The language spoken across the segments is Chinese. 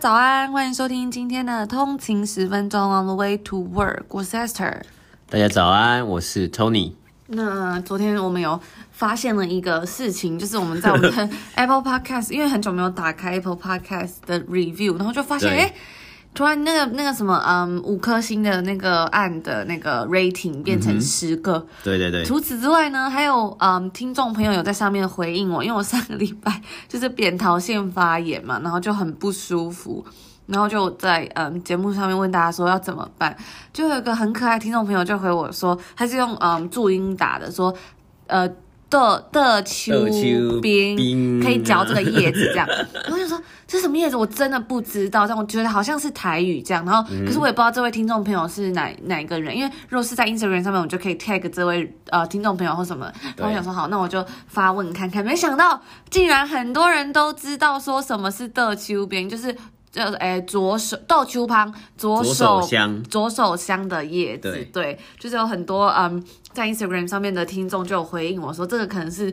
早安，欢迎收听今天的通勤十分钟 On the way to work。我是 Esther。大家早安，我是 Tony。那昨天我们有发现了一个事情，就是我们在我们的 Apple Podcast，因为很久没有打开 Apple Podcast 的 review，然后就发现哎。突然，那个那个什么，嗯，五颗星的那个案的那个 rating 变成十个，嗯。对对对。除此之外呢，还有嗯，听众朋友有在上面回应我，因为我上个礼拜就是扁桃腺发炎嘛，然后就很不舒服，然后就在嗯节目上面问大家说要怎么办，就有一个很可爱的听众朋友就回我说，他是用嗯注音打的，说呃。的的秋冰可以嚼这个叶子这样，然后我就说这是什么叶子？我真的不知道，但我觉得好像是台语这样。然后，可是我也不知道这位听众朋友是哪哪一个人，因为如果是在 Instagram 上面，我就可以 tag 这位呃听众朋友或什么。然后我想说好，那我就发问看看。没想到竟然很多人都知道说什么是的秋冰，就是。就是诶，左手豆秋旁，左手香，左手香的叶子，对，对，就是有很多嗯，在 Instagram 上面的听众就有回应我说，这个可能是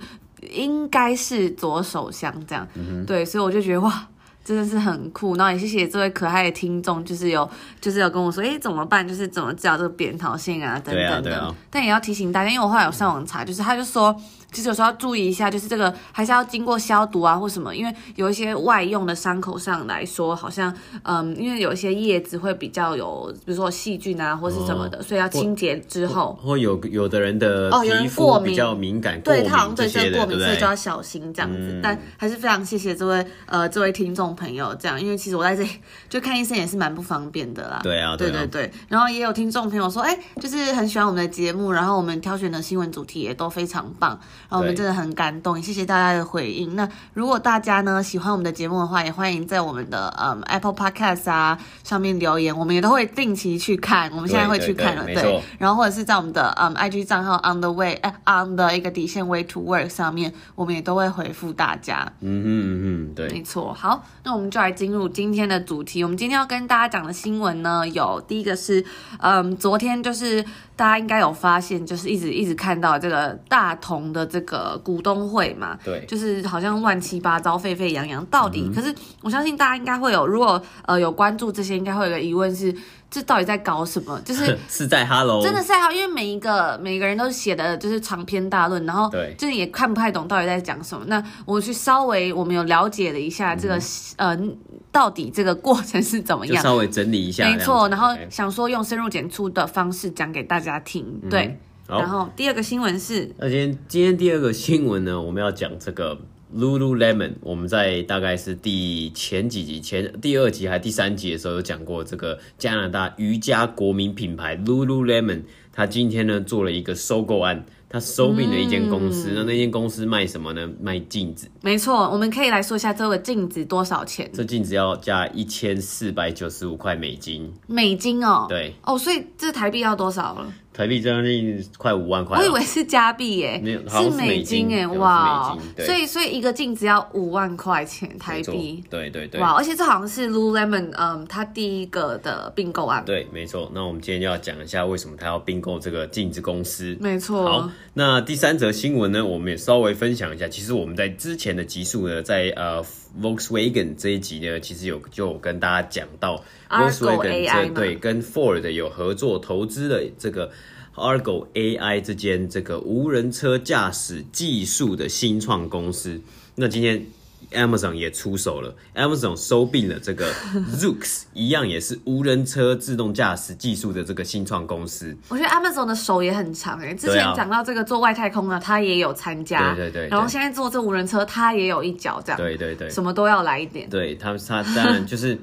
应该是左手香这样，嗯，对，所以我就觉得哇。真的是很酷，然后也谢谢这位可爱的听众，就是有就是有跟我说，哎，怎么办？就是怎么治疗这个扁桃腺啊，等等的。啊啊、但也要提醒大家，因为我后来有上网查，就是他就说，其实有时候要注意一下，就是这个还是要经过消毒啊，或什么，因为有一些外用的伤口上来说，好像嗯，因为有一些叶子会比较有，比如说细菌啊，或是什么的，哦、所以要清洁之后。或有有的人的皮肤比较敏感，对，他好像对这个过敏，所以就要小心这样子。嗯、但还是非常谢谢这位呃这位听众。朋友这样，因为其实我在这里就看医生也是蛮不方便的啦。对啊，对对对。然后也有听众朋友说，哎，就是很喜欢我们的节目，然后我们挑选的新闻主题也都非常棒，然后我们真的很感动，也谢谢大家的回应。那如果大家呢喜欢我们的节目的话，也欢迎在我们的嗯 Apple Podcast 啊上面留言，我们也都会定期去看。我们现在会去看了，对，对，对。然后或者是在我们的嗯 IG 账号 On the Way 哎 On 的一个底线 Way to Work 上面，我们也都会回复大家。嗯嗯嗯，对，没错。好。那我们就来进入今天的主题。我们今天要跟大家讲的新闻呢，有第一个是，嗯，昨天就是大家应该有发现，就是一直一直看到这个大同的这个股东会嘛，对，就是好像乱七八糟、沸沸扬扬。到底，嗯、可是我相信大家应该会有，如果呃有关注这些，应该会有个疑问是。这到底在搞什么？就是 是在 Hello，真的是在 Hello，因为每一个每个人都写的就是长篇大论，然后就是也看不太懂到底在讲什么。那我去稍微我们有了解了一下这个、嗯、呃，到底这个过程是怎么样，稍微整理一下，没错。然后想说用深入浅出的方式讲给大家听，对。嗯、然后第二个新闻是，那今天今天第二个新闻呢，我们要讲这个。Lululemon，我们在大概是第前几集前第二集还是第三集的时候有讲过这个加拿大瑜伽国民品牌 Lululemon，他今天呢做了一个收购案，他收并了一间公司，嗯、那那间公司卖什么呢？卖镜子。没错，我们可以来说一下这个镜子多少钱？这镜子要加一千四百九十五块美金。美金哦？对。哦，所以这台币要多少了？台币将近快五万块，我以为是加币耶，没有，是美金耶，哇，所以所以一个镜子要五万块钱台币，对对对，哇，而且这好像是 Lululemon，嗯，他第一个的并购案，对，没错。那我们今天就要讲一下为什么他要并购这个镜子公司，没错。好，那第三则新闻呢，我们也稍微分享一下。其实我们在之前的集数呢，在呃 Volkswagen 这一集呢，其实有就有跟大家讲到 Volkswagen 这对跟 Ford 有合作投资的这个。Argo AI 这间这个无人车驾驶技术的新创公司，那今天 Amazon 也出手了，Amazon 收并了这个 Zoox，一样也是无人车自动驾驶技术的这个新创公司。我觉得 Amazon 的手也很长诶，之前讲到这个做外太空的，他也有参加，对对对，然后现在做这无人车，他也有一脚这样，对对对，什么都要来一点。对他，他当然就是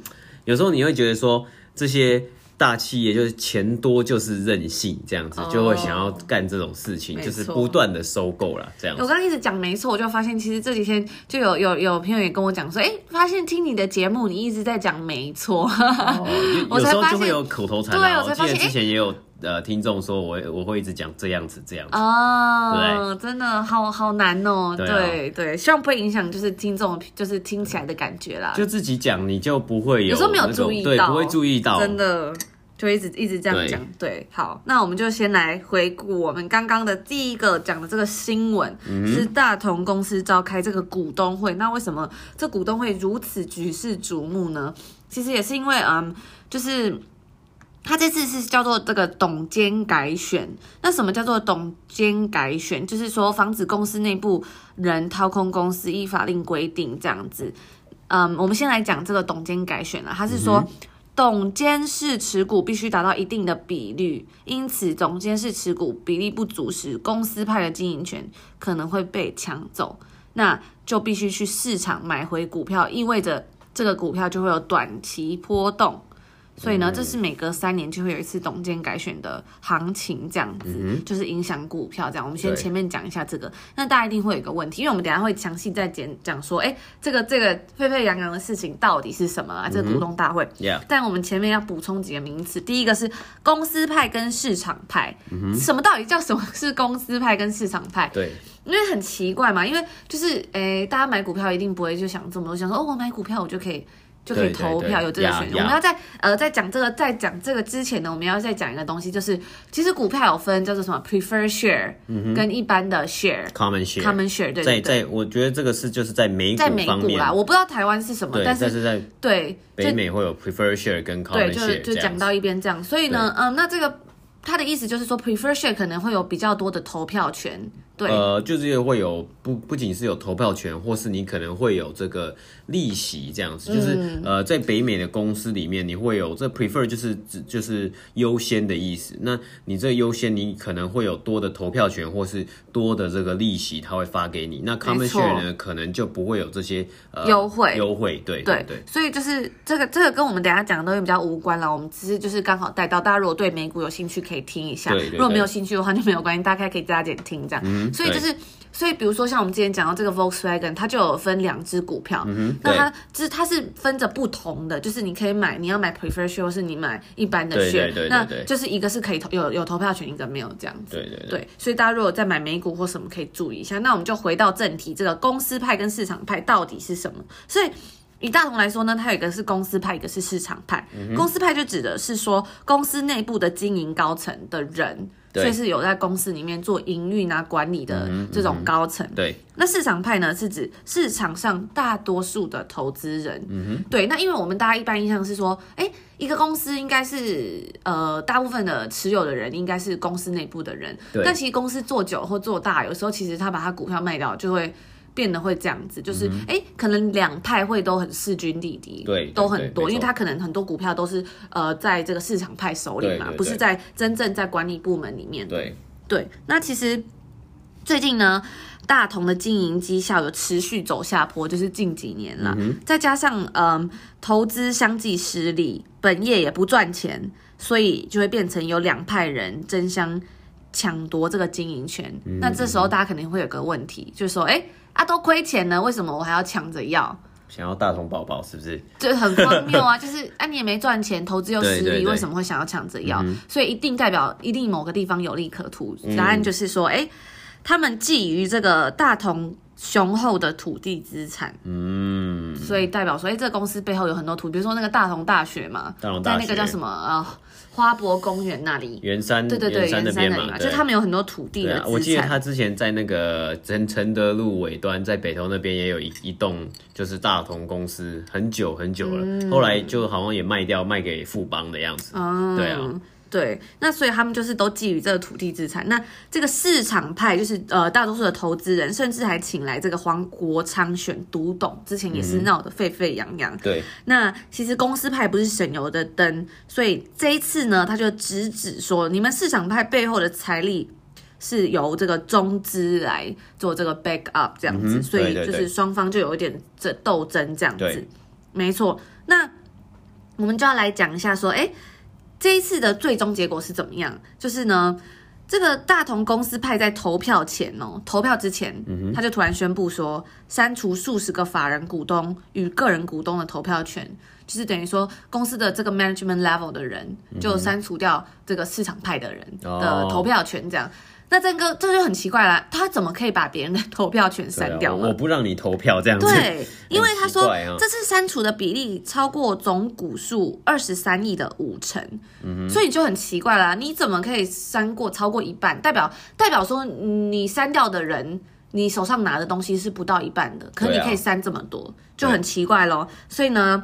有时候你会觉得说这些。大企业就是钱多就是任性，这样子就会想要干这种事情，就是不断的收购了这样子。我刚刚一直讲没错，我就发现其实这几天就有有有朋友也跟我讲说，哎，发现听你的节目你一直在讲没错，有时候就会有口头禅。对，我才发现之前也有呃听众说我我会一直讲这样子这样子哦，真的好好难哦，对对，希望不会影响就是听众就是听起来的感觉啦。就自己讲你就不会有，有时候没有注意到，对，不会注意到，真的。就一直一直这样讲。对，对，好，那我们就先来回顾我们刚刚的第一个讲的这个新闻，嗯、是大同公司召开这个股东会。那为什么这股东会如此举世瞩目呢？其实也是因为，嗯，就是。他这次是叫做这个董监改选，那什么叫做董监改选？就是说防止公司内部人掏空公司，依法令规定这样子。嗯，我们先来讲这个董监改选了。他是说，总监事持股必须达到一定的比率，因此总监事持股比例不足时，公司派的经营权可能会被抢走，那就必须去市场买回股票，意味着这个股票就会有短期波动。所以呢，这是每隔三年就会有一次董监改选的行情，这样子、嗯、就是影响股票这样。我们先前面讲一下这个，那大家一定会有一个问题，因为我们等下会详细再讲讲说，哎，这个这个沸沸扬扬的事情到底是什么啊？这个股东大会。但我们前面要补充几个名词，第一个是公司派跟市场派。嗯、什么到底叫什么是公司派跟市场派？对，因为很奇怪嘛，因为就是哎，大家买股票一定不会就想这么多，想说哦，我买股票我就可以。就可以投票，有这个选择。我们要在呃，在讲这个，在讲这个之前呢，我们要再讲一个东西，就是其实股票有分叫做什么 prefer share，跟一般的 share，common share，common share。对，在在，我觉得这个是就是在美股在美股啦，我不知道台湾是什么，但是在对北美会有 prefer share 跟 common share，就就讲到一边这样。所以呢，嗯，那这个他的意思就是说 prefer share 可能会有比较多的投票权。对，呃，就是会有不不仅是有投票权，或是你可能会有这个利息这样子，就是、嗯、呃，在北美的公司里面，你会有这 prefer 就是指就是优先的意思。那你这个优先，你可能会有多的投票权，或是多的这个利息，他会发给你。那 common share 呢，可能就不会有这些呃优惠优惠。对对对，所以就是这个这个跟我们等下讲的东西比较无关了。我们只是就是刚好带到，大家如果对美股有兴趣，可以听一下。对对对，如果没有兴趣的话就没有关系，大家可以加减听这样。嗯所以就是，所以比如说像我们之前讲到这个 Volkswagen，它就有分两只股票，嗯、那它就是它是分着不同的，就是你可以买，你要买 preferred share，或是你买一般的 share，那就是一个是可以投有有投票权，一个没有这样子。对对对，对。所以大家如果在买美股或什么，可以注意一下。那我们就回到正题，这个公司派跟市场派到底是什么？所以以大同来说呢，它有一个是公司派，一个是市场派。嗯、公司派就指的是说公司内部的经营高层的人。所以是有在公司里面做营运啊、管理的这种高层。对，那市场派呢，是指市场上大多数的投资人。嗯哼，对。那因为我们大家一般印象是说，哎，一个公司应该是呃，大部分的持有的人应该是公司内部的人。对。但其实公司做久或做大，有时候其实他把他股票卖掉，就会。变得会这样子，就是哎、嗯，可能两派会都很势均力敌，对，都很多，因为他可能很多股票都是呃，在这个市场派手里嘛，不是在真正在管理部门里面的。对对，那其实最近呢，大同的经营绩效有持续走下坡，就是近几年了，嗯、再加上嗯、呃，投资相继失利，本业也不赚钱，所以就会变成有两派人争相抢夺这个经营权、嗯。那这时候大家肯定会有个问题，就是说，哎。啊，都亏钱了，为什么我还要抢着要？想要大同宝宝是不是？就很荒谬啊！就是啊，你也没赚钱，投资又失利，对对对，为什么会想要抢着要、嗯？所以一定代表一定某个地方有利可图。答案就是说，哎、他们觊觎这个大同雄厚的土地资产，嗯，所以代表说，哎、欸，这个公司背后有很多土，比如说那个大同大学嘛，大同大学在那个叫什么啊？呃花博公园那里，圆山对对对，圆山那边嘛，就他们有很多土地的、啊。我记得他之前在那个承承德路尾端，在北投那边也有一一栋，就是大同公司，很久很久了、嗯，后来就好像也卖掉，卖给富邦的样子。嗯，对啊。对，那所以他们就是都觊觎这个土地资产。那这个市场派就是呃，大多数的投资人，甚至还请来这个黄国昌选独董，之前也是闹得沸沸扬扬。对、嗯，那其实公司派不是省油的灯，所以这一次呢，他就直指说，你们市场派背后的财力是由这个中资来做这个 back up 这样子，嗯、所以就是双方就有一点这斗争这样子。没错，那我们就要来讲一下说，哎。这一次的最终结果是怎么样？就是呢，这个大同公司派在投票前哦，投票之前，嗯、他就突然宣布说，删除数十个法人股东与个人股东的投票权，就是等于说公司的这个 management level 的人就删除掉这个市场派的人的投票权，这样。嗯那这个这就很奇怪了，他怎么可以把别人的投票权删掉呢？我不让你投票这样子。对，因为他说这次删除的比例超过总股数二十三亿的五成，嗯，所以就很奇怪了，你怎么可以删过超过一半？代表代表说你删掉的人，你手上拿的东西是不到一半的，可你可以删这么多，就很奇怪咯。所以呢，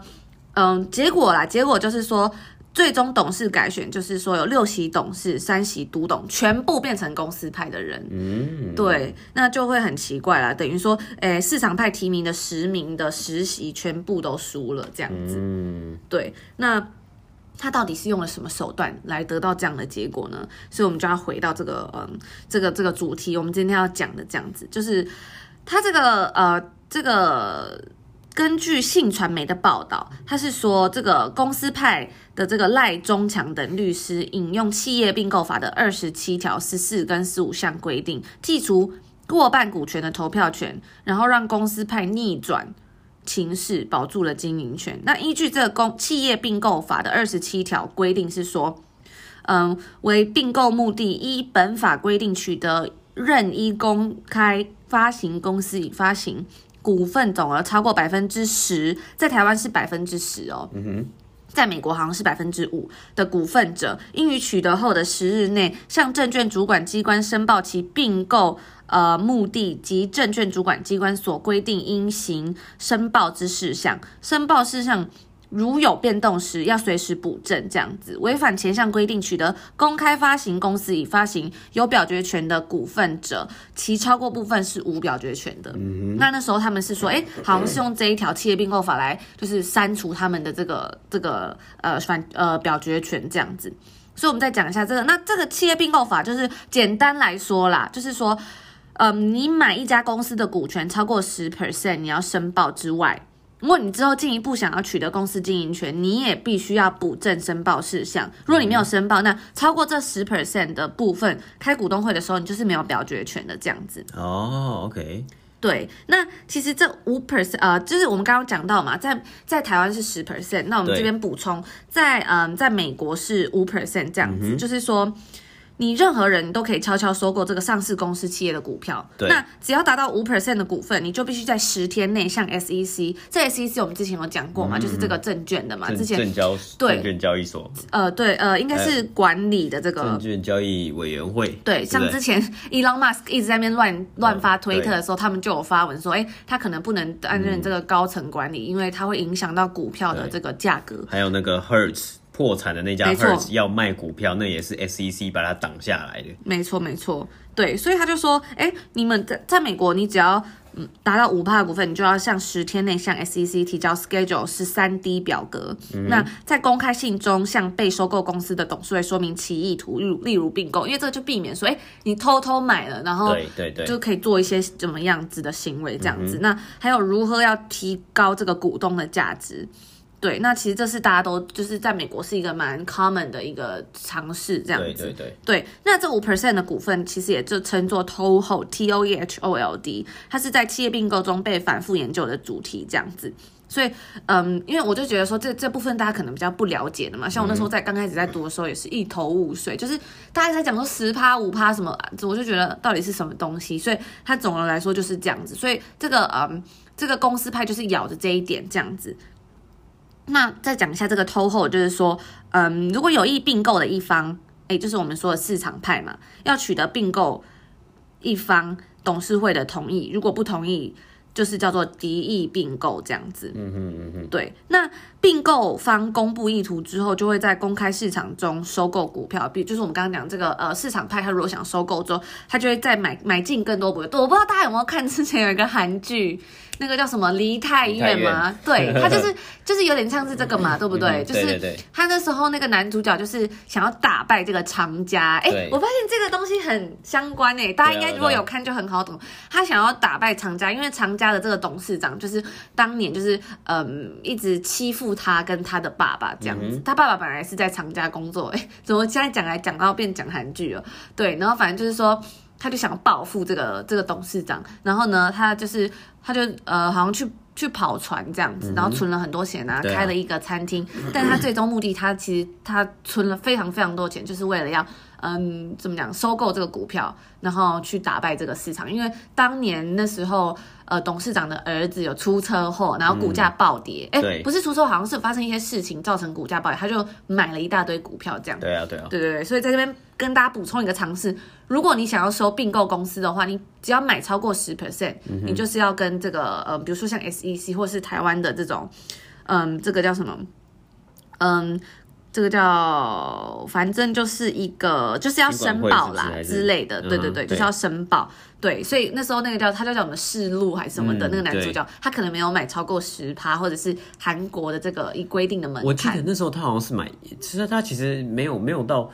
嗯，结果啦，结果就是说。最终董事改选，就是说有六席董事、三席独董，全部变成公司派的人。嗯，对，那就会很奇怪啦。等于说，诶，市场派提名的十名的十席全部都输了，这样子。嗯，对。那他到底是用了什么手段来得到这样的结果呢？所以我们就要回到这个，嗯，这个这个主题，我们今天要讲的这样子，就是他这个，呃，这个。根据信传媒的报道，他是说这个公司派的这个赖中强等律师引用企业并购法的二十七条十四跟十五项规定，剔除过半股权的投票权，然后让公司派逆转情势，保住了经营权。那依据这个公企业并购法的二十七条规定是说，嗯，为并购目的依本法规定取得任意公开发行公司已发行。股份总额超过百分之十，在台湾是百分之十哦。嗯哼，在美国好像是百分之五的股份者，应于取得后的十日内，向证券主管机关申报其并购呃目的及证券主管机关所规定应行申报之事项，申报事项。如有变动时，要随时补正，这样子违反前项规定取得公开发行公司已发行有表决权的股份者，其超过部分是无表决权的。嗯、那那时候他们是说，哎，好像是用这一条企业并购法来，就是删除他们的这个这个呃反呃表决权这样子。所以我们再讲一下这个，那这个企业并购法就是简单来说啦，就是说，嗯、呃，你买一家公司的股权超过十 percent，你要申报之外。如果你之后进一步想要取得公司经营权，你也必须要补正申报事项。如果你没有申报，那超过这十 percent 的部分，开股东会的时候，你就是没有表决权的这样子。哦，OK。对，那其实这五 percent，呃，就是我们刚刚讲到嘛，在在台湾是十 percent，那我们这边补充，在嗯、呃，在美国是五 percent 这样子，嗯、就是说。你任何人都可以悄悄收购这个上市公司企业的股票。对。那只要达到五 percent 的股份，你就必须在十天内向 SEC。这 SEC 我们之前有讲过嘛，嗯、就是这个证券的嘛，之前证交对证券交易所。呃，对，呃，应该是管理的这个证券交易委员会。对，像之前 Elon Musk 一直在那边乱乱发推特的时候，他们就有发文说，哎，他可能不能担任这个高层管理，嗯、因为他会影响到股票的这个价格。还有那个 Hertz。破产的那家 Hertz 要卖股票，那也是 SEC 把它挡下来的。没错，没错，对，所以他就说，哎，你们在在美国，你只要嗯达到五趴的股份，你就要向十天内向 SEC 提交 Schedule 十三 D 表格。嗯、那在公开信中向被收购公司的董事会说明其意图，例如例如并购，因为这个就避免说，哎，你偷偷买了，然后对对对，就可以做一些怎么样子的行为，这样子。嗯、那还有如何要提高这个股东的价值？对，那其实这是大家都就是在美国是一个蛮 common 的一个尝试，这样子。对对对。对，那这五 percent 的股份其实也就称作 toehold，T O E H O L D，它是在企业并购中被反复研究的主题，这样子。所以，嗯，因为我就觉得说这这部分大家可能比较不了解的嘛，像我那时候在刚开始在读的时候也是一头雾水，就是大家在讲说十趴五趴什么，我就觉得到底是什么东西。所以它总的来说就是这样子。所以这个嗯，这个公司派就是咬着这一点这样子。那再讲一下这个 toehold，就是说，嗯，如果有意并购的一方，哎，就是我们说的市场派嘛，要取得并购一方董事会的同意，如果不同意，就是叫做敌意并购这样子。嗯嗯嗯嗯，对。那并购方公布意图之后，就会在公开市场中收购股票，比就是我们刚刚讲这个呃市场派，他如果想收购之后，他就会再买买进更多股票。我不知道大家有没有看之前有一个韩剧。那个叫什么梨泰院吗？对，他就是就是有点像是这个嘛，对不对？就是他那时候那个男主角就是想要打败这个长家。哎，我发现这个东西很相关诶，大家应该如果有看就很好懂。他想要打败长家，因为长家的这个董事长就是当年就是嗯一直欺负他跟他的爸爸这样子。他爸爸本来是在长家工作，哎，怎么现在讲来讲到变讲韩剧了？对，然后反正就是说。他就想报复这个这个董事长，然后呢，他就是他就呃好像去去跑船这样子，然后存了很多钱啊，开了一个餐厅。但他最终目的，他其实他存了非常非常多钱，就是为了要嗯，怎么讲，收购这个股票，然后去打败这个市场。因为当年那时候，呃，董事长的儿子有出车祸，然后股价暴跌。哎、嗯，不是出车祸，好像是发生一些事情造成股价暴跌，他就买了一大堆股票，这样。对啊，对啊，对对对。所以在这边跟大家补充一个常识：如果你想要收并购公司的话，你只要买超过十 percent，你就是要跟这个呃，比如说像 SEC 或是台湾的这种，嗯，这个叫什么？嗯。这个叫，反正就是一个，就是要申报啦之类的，对对对，就是要申报。对，所以那时候那个叫他叫叫什么世路还是什么的、嗯、那个男主角，他可能没有买超过十趴，或者是韩国的这个一规定的门槛。我记得那时候他好像是买，其实他其实没有没有到，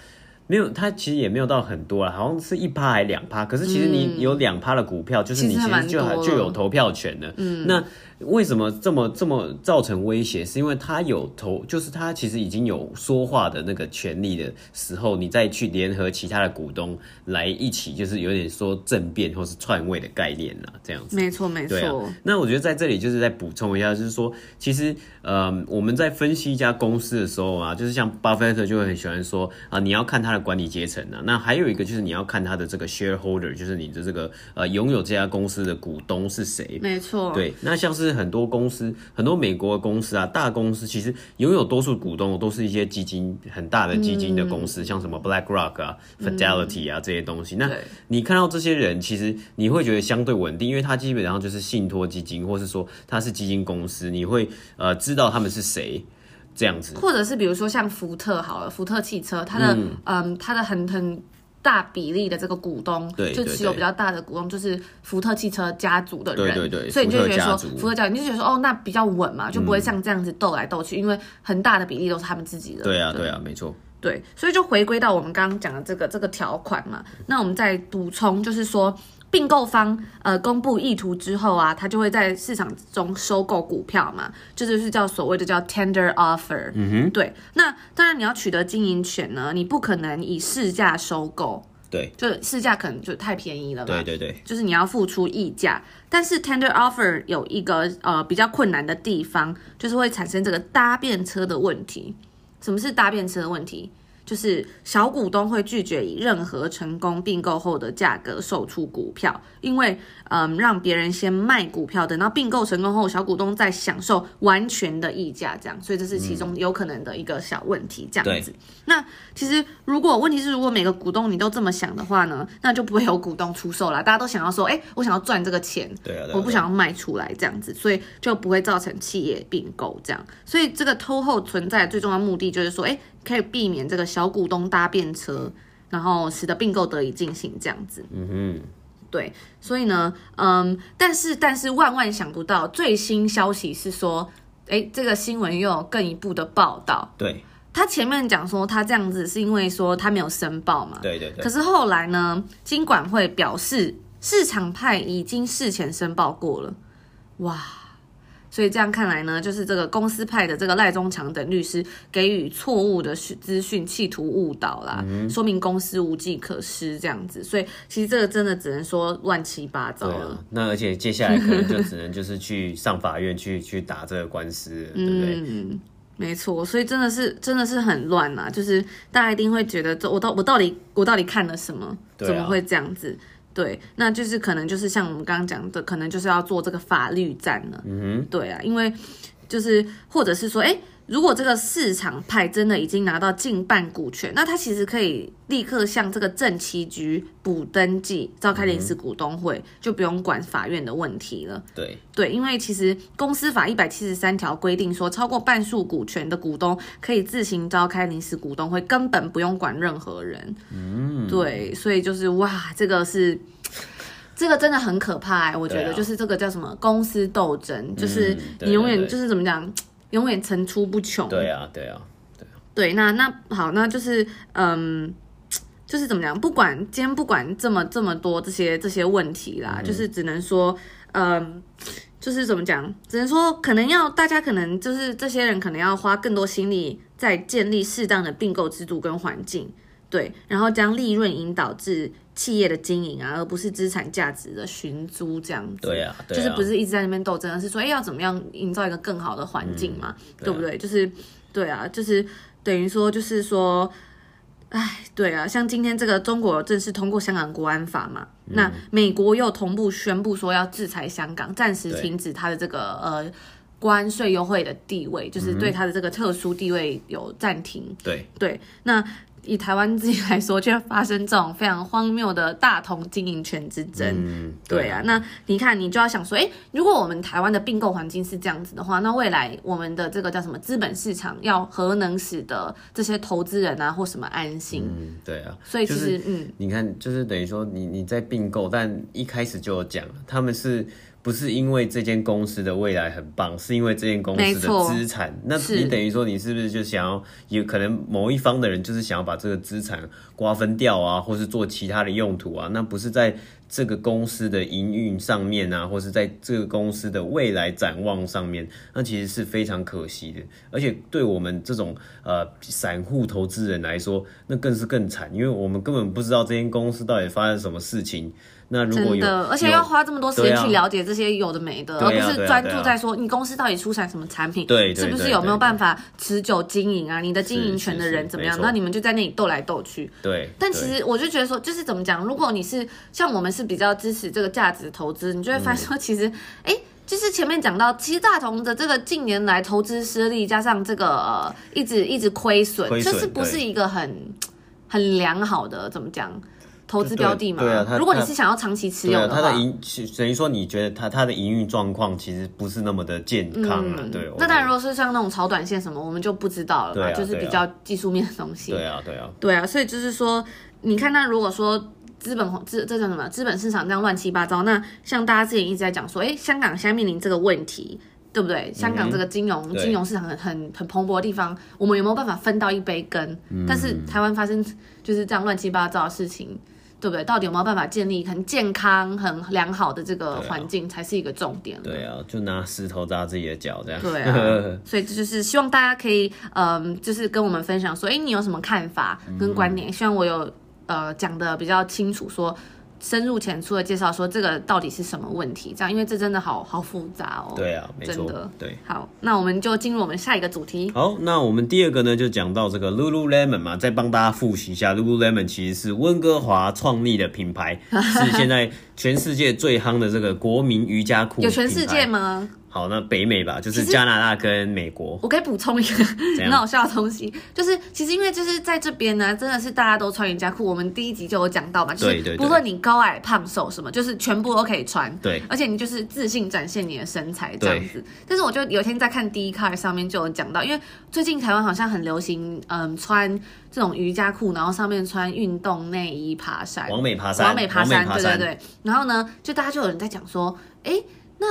没有他其实也没有到很多啊，好像是一趴还两趴。可是其实你有两趴的股票，嗯、就是你其实就还就有投票权的。嗯，那。为什么这么这么造成威胁？是因为他有投，就是他其实已经有说话的那个权利的时候，你再去联合其他的股东来一起，就是有点说政变或是篡位的概念了，这样子。没错，没错。啊。那我觉得在这里就是再补充一下，就是说，其实呃，我们在分析一家公司的时候啊，就是像巴菲特就会很喜欢说啊，你要看他的管理阶层啊。那还有一个就是你要看他的这个 shareholder，就是你的这个呃拥有这家公司的股东是谁。没错。对，那像是。是很多公司，很多美国的公司啊，大公司其实拥有多数股东都是一些基金，很大的基金的公司，嗯、像什么 BlackRock 啊、Fidelity 啊、嗯、这些东西。那你看到这些人，其实你会觉得相对稳定，因为他基本上就是信托基金，或是说他是基金公司，你会呃知道他们是谁这样子。或者是比如说像福特好了，福特汽车，它的嗯，嗯，它的很很。大比例的这个股东，对，就持有比较大的股东，就是福特汽车家族的人，对对对，所以你就觉得说福特家族，你就觉得说哦，那比较稳嘛，就不会像这样子斗来斗去，嗯，因为很大的比例都是他们自己的。对啊，对啊，没错。对，所以就回归到我们刚刚讲的这个这个条款嘛，那我们再补充，就是说。并购方呃公布意图之后啊，他就会在市场中收购股票嘛，这就是叫所谓的叫 tender offer。嗯哼，对。那当然你要取得经营权呢，你不可能以市价收购。对，就市价可能就太便宜了嘛。对对对，就是你要付出溢价。但是 tender offer 有一个呃比较困难的地方，就是会产生这个搭便车的问题。什么是搭便车的问题？就是小股东会拒绝以任何成功并购后的价格售出股票，因为嗯，让别人先卖股票，等到并购成功后，小股东再享受完全的溢价，这样，所以这是其中有可能的一个小问题，这样子。那其实如果问题是，如果每个股东你都这么想的话呢，那就不会有股东出售了，大家都想要说，哎，我想要赚这个钱，对啊，我不想要卖出来这样子，所以就不会造成企业并购这样。所以这个偷后存在最重要的目的就是说，哎。可以避免这个小股东搭便车，然后使得并购得以进行这样子。嗯哼，对，所以呢，嗯，但是但是万万想不到，最新消息是说，诶，这个新闻又有更一步的报道。对，他前面讲说他这样子是因为说他没有申报嘛。对对对。可是后来呢，金管会表示市场派已经事前申报过了。哇！所以这样看来呢，就是这个公司派的这个赖中强等律师给予错误的资讯，企图误导啦，嗯，说明公司无计可施这样子。所以其实这个真的只能说乱七八糟了。啊，那而且接下来可能就只能就是去上法院去 去打这个官司，对不对？嗯，没错。所以真的是真的是很乱啊，就是大家一定会觉得，这我到我到底我到底看了什么？啊，怎么会这样子？对，那就是可能就是像我们刚刚讲的，可能就是要做这个法律战了。嗯哼，对啊，因为就是或者是说，哎，如果这个市场派真的已经拿到近半股权，那他其实可以立刻向这个政企局补登记，召开临时股东会，嗯，就不用管法院的问题了。对对，因为其实公司法一百七十三条规定说，超过半数股权的股东可以自行召开临时股东会，根本不用管任何人。嗯，对，所以就是哇，这个是。这个真的很可怕，欸，我觉得就是这个叫什么公司斗争，啊，就是你永远就是怎么讲，永远层出不穷。对啊，对啊，对啊。对，那那好，那就是嗯，就是怎么讲，不管今天不管这么这么多这些这些问题啦，嗯，就是只能说嗯，就是怎么讲，只能说可能要大家可能就是这些人可能要花更多心力在建立适当的并购制度跟环境。对，然后将利润引导至企业的经营啊，而不是资产价值的寻租这样子。对啊，对啊，就是不是一直在那边斗争，而是说，哎，要怎么样营造一个更好的环境嘛，嗯对，啊、对不对？就是，对啊，就是等于说，就是说。哎，对啊，像今天这个中国正式通过香港国安法嘛，嗯、那美国又同步宣布说要制裁香港，暂时停止它的这个呃关税优惠的地位，就是对它的这个特殊地位有暂停。对对，那。以台湾自己来说，就会发生这种非常荒谬的大同经营权之争。嗯，对啊。那你看，你就要想说，哎，如果我们台湾的并购环境是这样子的话，那未来我们的这个叫什么资本市场，要何能使得这些投资人啊或什么安心？嗯，对啊。所以其实，就是、嗯，你看，就是等于说你，你你在并购，但一开始就有讲，他们是。不是因为这间公司的未来很棒，是因为这间公司的资产。那你等于说，你是不是就想要有可能某一方的人就是想要把这个资产瓜分掉啊，或是做其他的用途啊？那不是在这个公司的营运上面啊，或是在这个公司的未来展望上面，那其实是非常可惜的。而且对我们这种呃散户投资人来说，那更是更惨，因为我们根本不知道这间公司到底发生什么事情。那如果有，真的，而且要花这么多时间去了解这些有的没的，啊、而不是专注在说你公司到底出产什么产品，对，对，是不是有没有办法持久经营啊？你的经营权的人怎么样？那你们就在那里斗来斗去。对。但其实我就觉得说，就是怎么讲？如果你是像我们是比较支持这个价值投资，你就会发现说，其实，哎、嗯，就是前面讲到，其实大同的这个近年来投资失利，加上这个、呃、一直一直亏损，就是不是一个很很良好的怎么讲？投资标的嘛，对啊，如果你是想要长期持有的话，它的营等于说你觉得它它的营运状况其实不是那么的健康了，嗯、对。那当然，如果是像那种炒短线什么，我们就不知道了就是比较技术面的东西。对啊，对啊，对啊，所以就是说，你看，那如果说资本资这叫什么资本市场这样乱七八糟，那像大家之前一直在讲说，哎、欸，香港现在面临这个问题，对不对？香港这个金融、嗯、金融市场很很很蓬勃的地方，我们有没有办法分到一杯羹？嗯、但是台湾发生就是这样乱七八糟的事情。对不对？到底有没有办法建立很健康、很良好的这个环境，才是一个重点。对啊，就拿石头砸自己的脚这样。对啊，所以这就是希望大家可以，嗯，就是跟我们分享说，哎，你有什么看法跟观点？希望我有呃讲的比较清楚说。深入浅出的介绍说这个到底是什么问题？这样，因为这真的好好复杂哦。对啊，没错，真的对。好，那我们就进入我们下一个主题。好，那我们第二个呢，就讲到这个 Lululemon 嘛，再帮大家复习一下，Lululemon 其实是温哥华创立的品牌，是现在全世界最夯的这个国民瑜伽裤。有全世界吗？好，那北美吧，就是加拿大跟美国。我可以补充一个很好笑的东西，就是其实因为就是在这边呢，真的是大家都穿瑜伽裤。我们第一集就有讲到嘛，就是不论你高矮胖瘦什么，就是全部都可以穿。对，而且你就是自信展现你的身材这样子。但是我就有一天在看 Dcard 上面就有讲到，因为最近台湾好像很流行，嗯，穿这种瑜伽裤，然后上面穿运动内衣爬山，往美爬山，往美爬山，对对对。然后呢，就大家就有人在讲说，哎。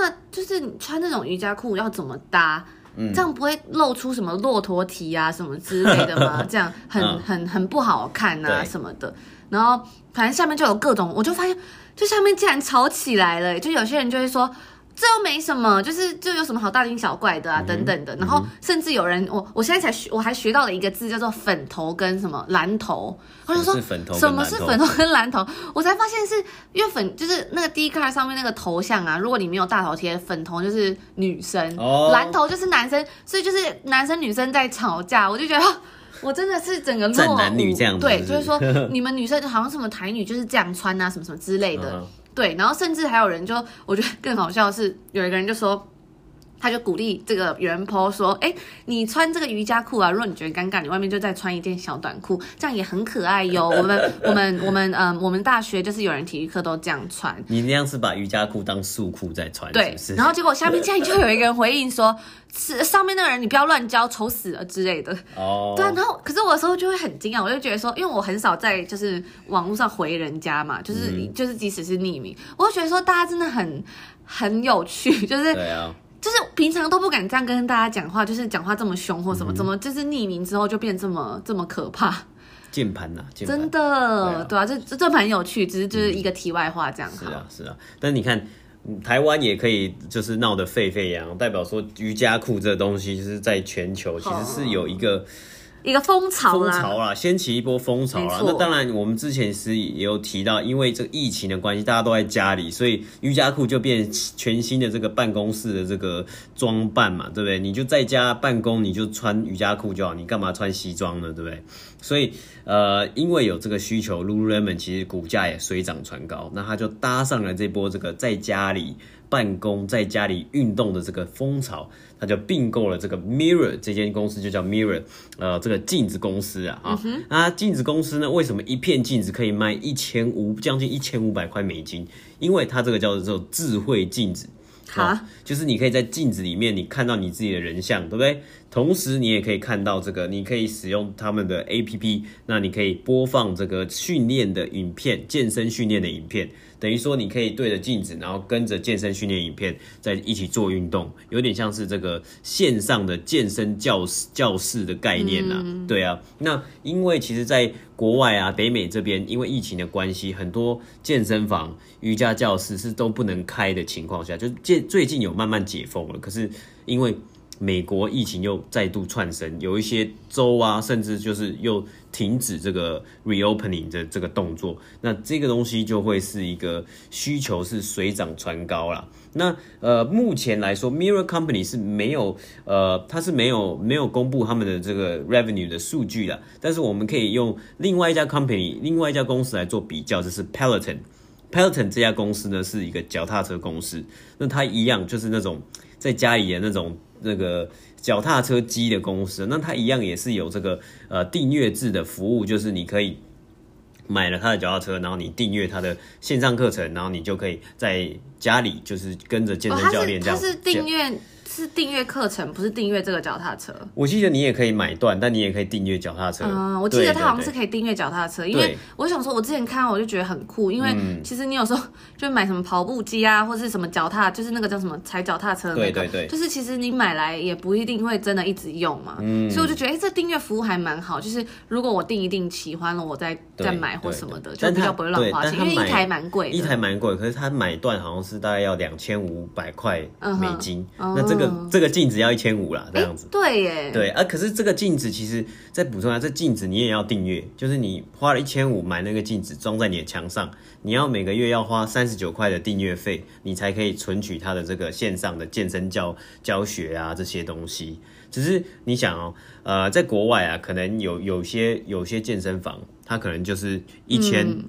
那就是你穿这种瑜伽裤要怎么搭？嗯，这样不会露出什么骆驼蹄啊什么之类的吗？这样很很很不好看啊什么的。然后反正下面就有各种，我就发现，就下面竟然吵起来了。就有些人就会说。这又没什么，就是就有什么好大惊小怪的啊，嗯、等等的。然后甚至有人，我我现在才学，我还学到了一个字，叫做粉头跟什么蓝头。我就说，什么是粉头跟蓝头？我才发现是因为粉就是那个 Dcard 上面那个头像啊。如果你没有大头贴，粉头就是女生，哦、蓝头就是男生，所以就是男生女生在吵架。我就觉得，我真的是整个落伍。男女这样？对，就是说你们女生好像什么台女就是这样穿啊，什么什么之类的。嗯对，然后甚至还有人就，我觉得更好笑的是，有一个人就说。他就鼓励这个原 po 说：“哎，你穿这个瑜伽裤啊，如果你觉得尴尬，你外面就再穿一件小短裤，这样也很可爱哟。我们 我们我们嗯，我们大学就是有人体育课都这样穿。你那样是把瑜伽裤当束裤在穿，对。是是然后结果下面竟然就有一个人回应说：是上面那个人你不要乱教，丑死了之类的。哦，对啊。然后可是我有时候就会很惊讶，我就觉得说，因为我很少在就是网络上回人家嘛，就是、嗯、就是即使是匿名，我就觉得说大家真的很很有趣，就是对啊。”就是平常都不敢这样跟大家讲话，就是讲话这么凶或什么，嗯、怎么就是匿名之后就变这么这么可怕？键盘呐，真的，对啊，这这这很有趣，只是就是一个题外话这样。是啊，是啊，但你看台湾也可以就是闹得沸沸扬扬，代表说瑜伽裤这东西就是在全球其实是有一个一个风潮啦，风潮啦，掀起一波风潮啦。那当然，我们之前是也有提到，因为这个疫情的关系，大家都在家里，所以瑜伽裤就变全新的这个办公室的这个装扮嘛，对不对？你就在家办公，你就穿瑜伽裤就好，你干嘛穿西装呢？对不对？所以，呃，因为有这个需求，Lululemon 其实股价也水涨船高，那他就搭上了这波这个在家里办公、在家里运动的这个风潮，他就并购了这个 Mirror 这间公司，就叫 Mirror，呃，这个镜子公司啊，啊、嗯，那镜子公司呢，为什么一片镜子可以卖一千五，将近一千五百块美金？因为它这个叫做智慧镜子。好，就是你可以在镜子里面，你看到你自己的人像，对不对？同时，你也可以看到这个，你可以使用他们的 APP，那你可以播放这个训练的影片，健身训练的影片。等于说，你可以对着镜子，然后跟着健身训练影片在一起做运动，有点像是这个线上的健身教室教室的概念啦。嗯、对啊，那因为其实，在国外啊，北美这边，因为疫情的关系，很多健身房、瑜伽教室是都不能开的情况下，就最最近有慢慢解封了。可是因为美国疫情又再度窜升，有一些州啊，甚至就是又停止这个 reopening 的这个动作，那这个东西就会是一个需求是水涨船高啦。那呃，目前来说，Mirror Company 是没有呃，它是没有没有公布他们的这个 revenue 的数据啦。但是我们可以用另外一家 company，另外一家公司来做比较，就是 Peloton。Peloton 这家公司呢是一个脚踏车公司，那它一样就是那种在家里的那种。那个脚踏车机的公司，那它一样也是有这个呃订阅制的服务，就是你可以买了他的脚踏车，然后你订阅他的线上课程，然后你就可以在家里就是跟着健身教练这样。哦，它是订阅。是订阅课程，不是订阅这个脚踏车。我记得你也可以买断，但你也可以订阅脚踏车。嗯，我记得他好像是可以订阅脚踏车，因为我想说，我之前看我就觉得很酷，因为其实你有时候就买什么跑步机啊，或是什么脚踏，就是那个叫什么踩脚踏车的那个，对对对，就是其实你买来也不一定会真的一直用嘛。嗯，所以我就觉得，哎、欸，这订阅服务还蛮好。就是如果我订一订喜欢了，我再再买或什么的，就比较不会乱花钱，因为一台蛮贵，一台蛮贵。可是他买断好像是大概要两千五百块美金，嗯，那这个。这个镜子要一千五啦，这样子。对耶。对啊，可是这个镜子其实再补充一下，这镜子你也要订阅，就是你花了一千五买那个镜子装在你的墙上，你要每个月要花三十九块的订阅费，你才可以存取它的这个线上的健身教教学啊这些东西。只是你想哦，呃，在国外啊，可能有有些有些健身房，它可能就是一千。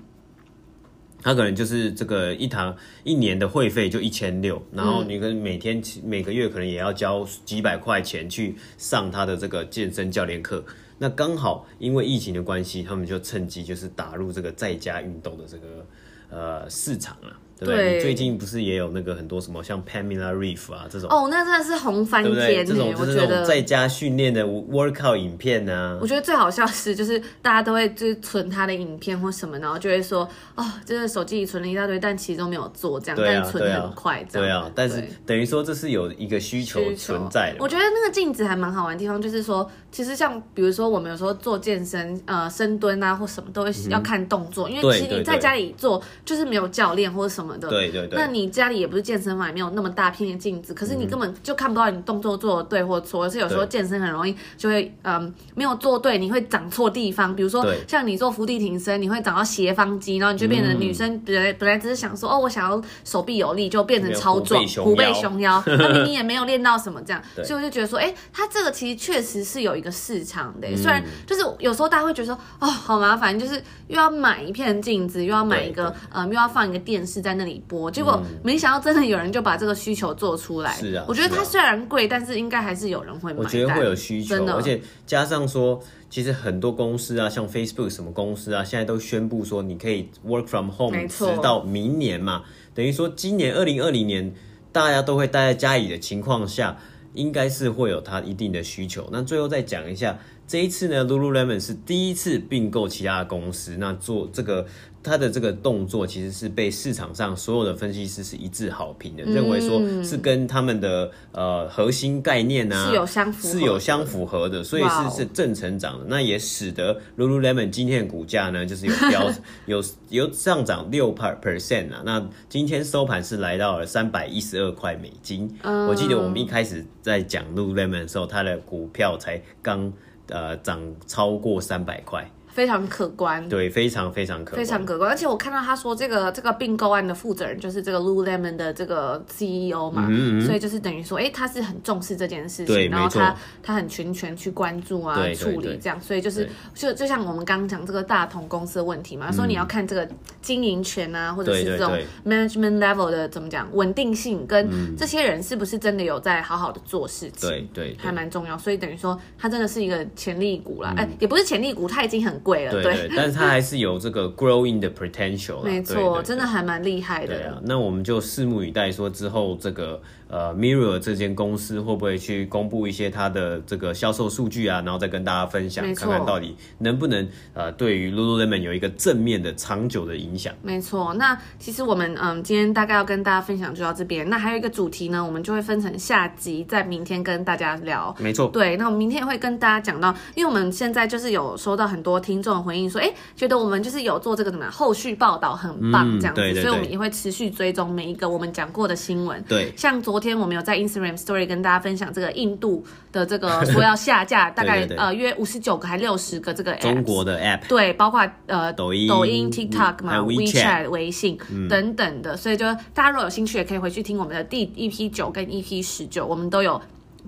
嗯他可能就是这个一堂一年的会费就一千六，然后你可能每天每个月可能也要交几百块钱去上他的这个健身教练课。那刚好因为疫情的关系，他们就趁机就是打入这个在家运动的这个呃市场了。对，对，你最近不是也有那个很多什么像 Pamela Reef 啊这种哦，那真的是红翻天，对不对？这种就是那种在家训练的 workout 影片啊。我觉得最好笑是，就是大家都会就是存他的影片或什么，然后就会说哦，真的手机里存了一大堆，但其实都没有做这样，啊、但存很快这样。对啊，但是等于说这是有一个需求存在的。我觉得那个镜子还蛮好玩的地方，就是说其实像比如说我们有时候做健身，呃，深蹲啊或什么都会要看动作，嗯、因为其实你在家里做就是没有教练或者什么。对对对，那你家里也不是健身房，也没有那么大片的镜子，可是你根本就看不到你动作做的对或错。而且有时候健身很容易就会嗯没有做对，你会长错地方。比如说像你做伏地挺身，你会长到斜方肌，然后你就变成女生本来本来只是想说哦，我想要手臂有力，就变成超壮虎背熊腰，那明明也没有练到什么这样。所以我就觉得说，哎，他这个其实确实是有一个市场的。虽然就是有时候大家会觉得说哦好麻烦，就是又要买一片镜子，又要买一个嗯又要放一个电视在那里。播，结果没想到真的有人就把这个需求做出来。是啊，我觉得它虽然贵，但是应该还是有人会买。我觉得会有需求，而且加上说，其实很多公司啊，像 Facebook 什么公司啊，现在都宣布说你可以 work from home，直到明年嘛。等于说今年二零二零年大家都会待在家里的情况下，应该是会有它一定的需求。那最后再讲一下，这一次呢，Lululemon 是第一次并购其他的公司，那做这个。他的这个动作其实是被市场上所有的分析师是一致好评的，嗯，认为说是跟他们的呃核心概念啊是有相符是有相符合的，所以是是正成长的。那也使得 Lululemon 今天的股价呢，就是有飙 有有上涨六 percent 啊。那今天收盘是来到了三百一十二块美金，嗯。我记得我们一开始在讲 Lululemon 的时候，它的股票才刚。呃涨超过三百块。非常可观，对，非常非常可观，非常可观。而且我看到他说，这个这个并购案的负责人就是这个 Lululemon 的这个 CEO 嘛，嗯嗯，所以就是等于说，哎，他是很重视这件事情，然后他他很全权去关注啊，对处理这样，所以就是就就像我们刚刚讲这个大同公司的问题嘛，说你要看这个经营权啊，或者是这种 management level 的怎么讲稳定性，跟这些人是不是真的有在好好的做事情，对对，还蛮重要。所以等于说，他真的是一个潜力股啦，哎，也不是潜力股，他已经很。贵了，对，对，但是它还是有这个 growing 的 potential，没错，真的还蛮厉害的。对啊，那我们就拭目以待，说之后这个呃 Mirror 这间公司会不会去公布一些它的这个销售数据啊，然后再跟大家分享，看看到底能不能呃对于 Lululemon 有一个正面的长久的影响。没错，那其实我们嗯今天大概要跟大家分享就到这边，那还有一个主题呢，我们就会分成下集，在明天跟大家聊。没错，对，那我们明天也会跟大家讲到，因为我们现在就是有收到很多听。听众回应说：“哎，觉得我们就是有做这个什么？后续报道很棒，这样子，所以我们也会持续追踪每一个我们讲过的新闻。对，像昨天我们有在 Instagram Story 跟大家分享这个印度的这个 说要下架，大概呃约五十九个还六十个这个 app, 中国的 App，对，包括呃抖音、抖音、TikTok 嘛、WeChat、微信、嗯、等等的，所以就大家如果有兴趣，也可以回去听我们的第一批九跟一批十九，我们都有。”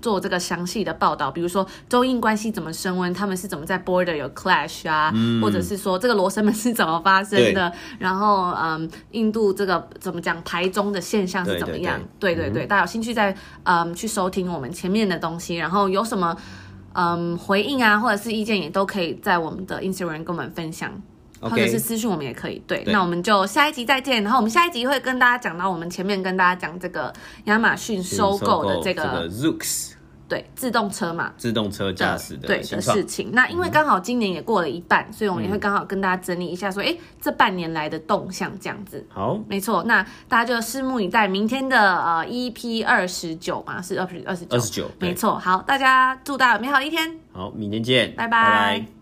做这个详细的报道，比如说中印关系怎么升温，他们是怎么在 border 有 clash 啊，嗯、或者是说这个罗生门是怎么发生的，然后嗯，印度这个怎么讲排中的现象是怎么样？对对对，对对对，大家有兴趣再嗯去收听我们前面的东西，然后有什么嗯回应啊，或者是意见也都可以在我们的 Instagram 跟我们分享。或者是私讯我们也可以，对，对那我们就下一集再见。然后我们下一集会跟大家讲到我们前面跟大家讲这个亚马逊收购的这个 Zoox，对，自动车嘛，自动车驾驶的对的事情。那因为刚好今年也过了一半，嗯、所以我们也会刚好跟大家整理一下，说，哎、嗯，这半年来的动向这样子。好，没错，那大家就拭目以待，明天的呃 EP 二十九嘛，是二十二十九，二十九，没错。好，大家祝大家有美好的一天。好，明天见，拜拜。拜拜。